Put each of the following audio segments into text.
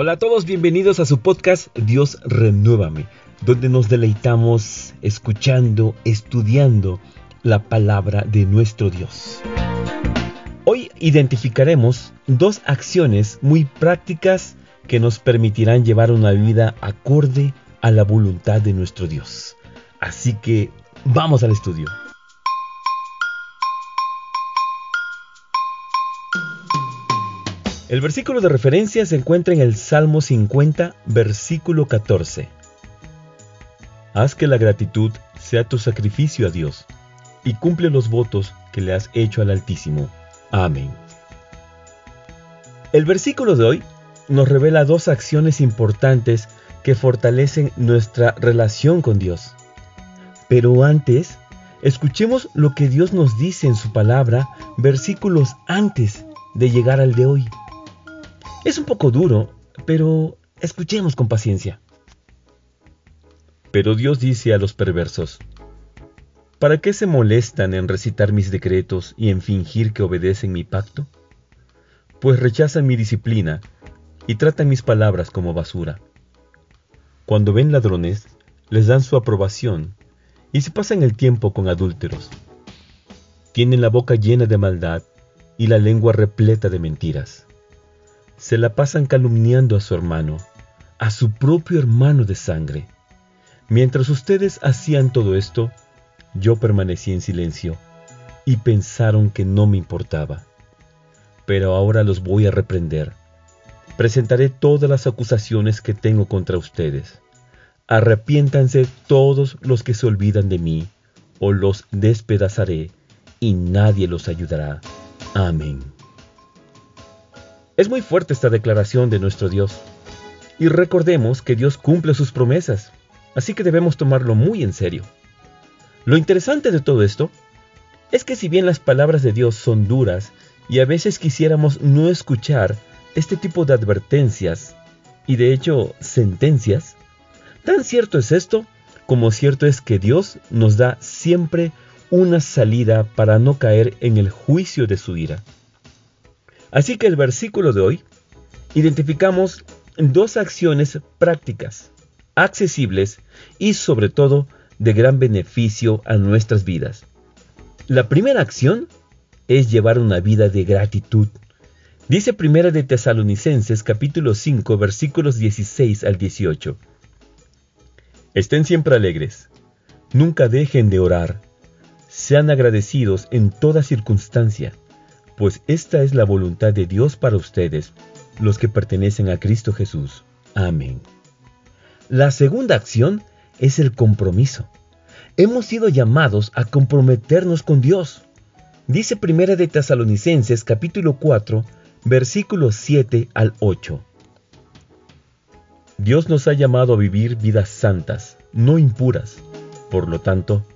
Hola a todos, bienvenidos a su podcast Dios Renuévame, donde nos deleitamos escuchando, estudiando la palabra de nuestro Dios. Hoy identificaremos dos acciones muy prácticas que nos permitirán llevar una vida acorde a la voluntad de nuestro Dios. Así que vamos al estudio. El versículo de referencia se encuentra en el Salmo 50, versículo 14. Haz que la gratitud sea tu sacrificio a Dios y cumple los votos que le has hecho al Altísimo. Amén. El versículo de hoy nos revela dos acciones importantes que fortalecen nuestra relación con Dios. Pero antes, escuchemos lo que Dios nos dice en su palabra versículos antes de llegar al de hoy. Es un poco duro, pero escuchemos con paciencia. Pero Dios dice a los perversos, ¿para qué se molestan en recitar mis decretos y en fingir que obedecen mi pacto? Pues rechazan mi disciplina y tratan mis palabras como basura. Cuando ven ladrones, les dan su aprobación y se pasan el tiempo con adúlteros. Tienen la boca llena de maldad y la lengua repleta de mentiras se la pasan calumniando a su hermano, a su propio hermano de sangre. Mientras ustedes hacían todo esto, yo permanecí en silencio y pensaron que no me importaba. Pero ahora los voy a reprender. Presentaré todas las acusaciones que tengo contra ustedes. Arrepiéntanse todos los que se olvidan de mí, o los despedazaré, y nadie los ayudará. Amén. Es muy fuerte esta declaración de nuestro Dios. Y recordemos que Dios cumple sus promesas, así que debemos tomarlo muy en serio. Lo interesante de todo esto es que si bien las palabras de Dios son duras y a veces quisiéramos no escuchar este tipo de advertencias y de hecho sentencias, tan cierto es esto como cierto es que Dios nos da siempre una salida para no caer en el juicio de su ira. Así que el versículo de hoy identificamos dos acciones prácticas, accesibles y sobre todo de gran beneficio a nuestras vidas. La primera acción es llevar una vida de gratitud. Dice Primera de Tesalonicenses capítulo 5 versículos 16 al 18. Estén siempre alegres, nunca dejen de orar, sean agradecidos en toda circunstancia pues esta es la voluntad de Dios para ustedes, los que pertenecen a Cristo Jesús. Amén. La segunda acción es el compromiso. Hemos sido llamados a comprometernos con Dios. Dice Primera de Tesalonicenses capítulo 4, versículos 7 al 8. Dios nos ha llamado a vivir vidas santas, no impuras. Por lo tanto,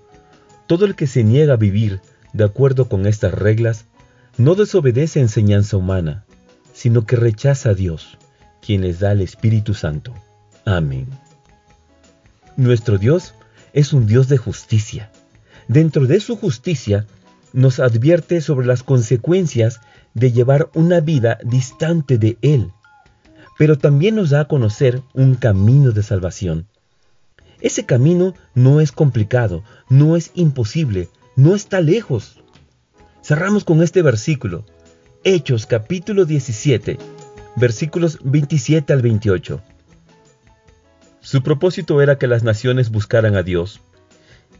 todo el que se niega a vivir de acuerdo con estas reglas no desobedece enseñanza humana, sino que rechaza a Dios, quien les da el Espíritu Santo. Amén. Nuestro Dios es un Dios de justicia. Dentro de su justicia nos advierte sobre las consecuencias de llevar una vida distante de Él, pero también nos da a conocer un camino de salvación. Ese camino no es complicado, no es imposible, no está lejos. Cerramos con este versículo. Hechos capítulo 17, versículos 27 al 28. Su propósito era que las naciones buscaran a Dios,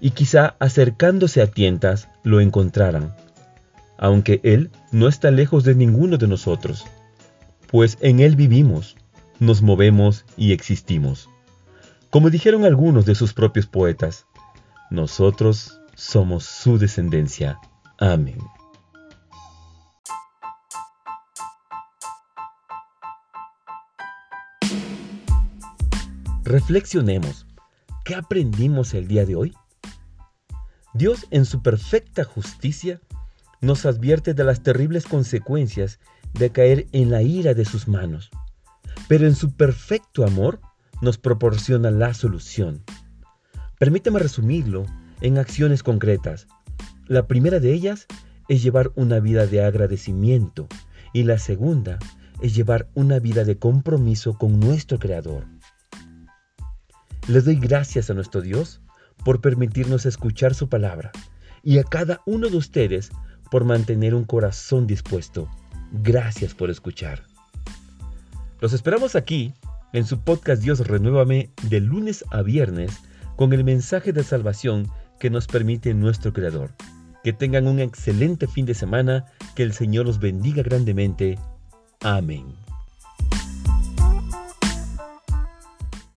y quizá acercándose a tientas lo encontraran, aunque Él no está lejos de ninguno de nosotros, pues en Él vivimos, nos movemos y existimos. Como dijeron algunos de sus propios poetas, nosotros somos su descendencia. Amén. Reflexionemos. ¿Qué aprendimos el día de hoy? Dios en su perfecta justicia nos advierte de las terribles consecuencias de caer en la ira de sus manos, pero en su perfecto amor nos proporciona la solución. Permíteme resumirlo en acciones concretas la primera de ellas es llevar una vida de agradecimiento y la segunda es llevar una vida de compromiso con nuestro Creador. Les doy gracias a nuestro Dios por permitirnos escuchar su palabra y a cada uno de ustedes por mantener un corazón dispuesto. Gracias por escuchar. Los esperamos aquí en su podcast Dios Renuévame de lunes a viernes con el mensaje de salvación que nos permite nuestro Creador. Que tengan un excelente fin de semana, que el Señor los bendiga grandemente. Amén.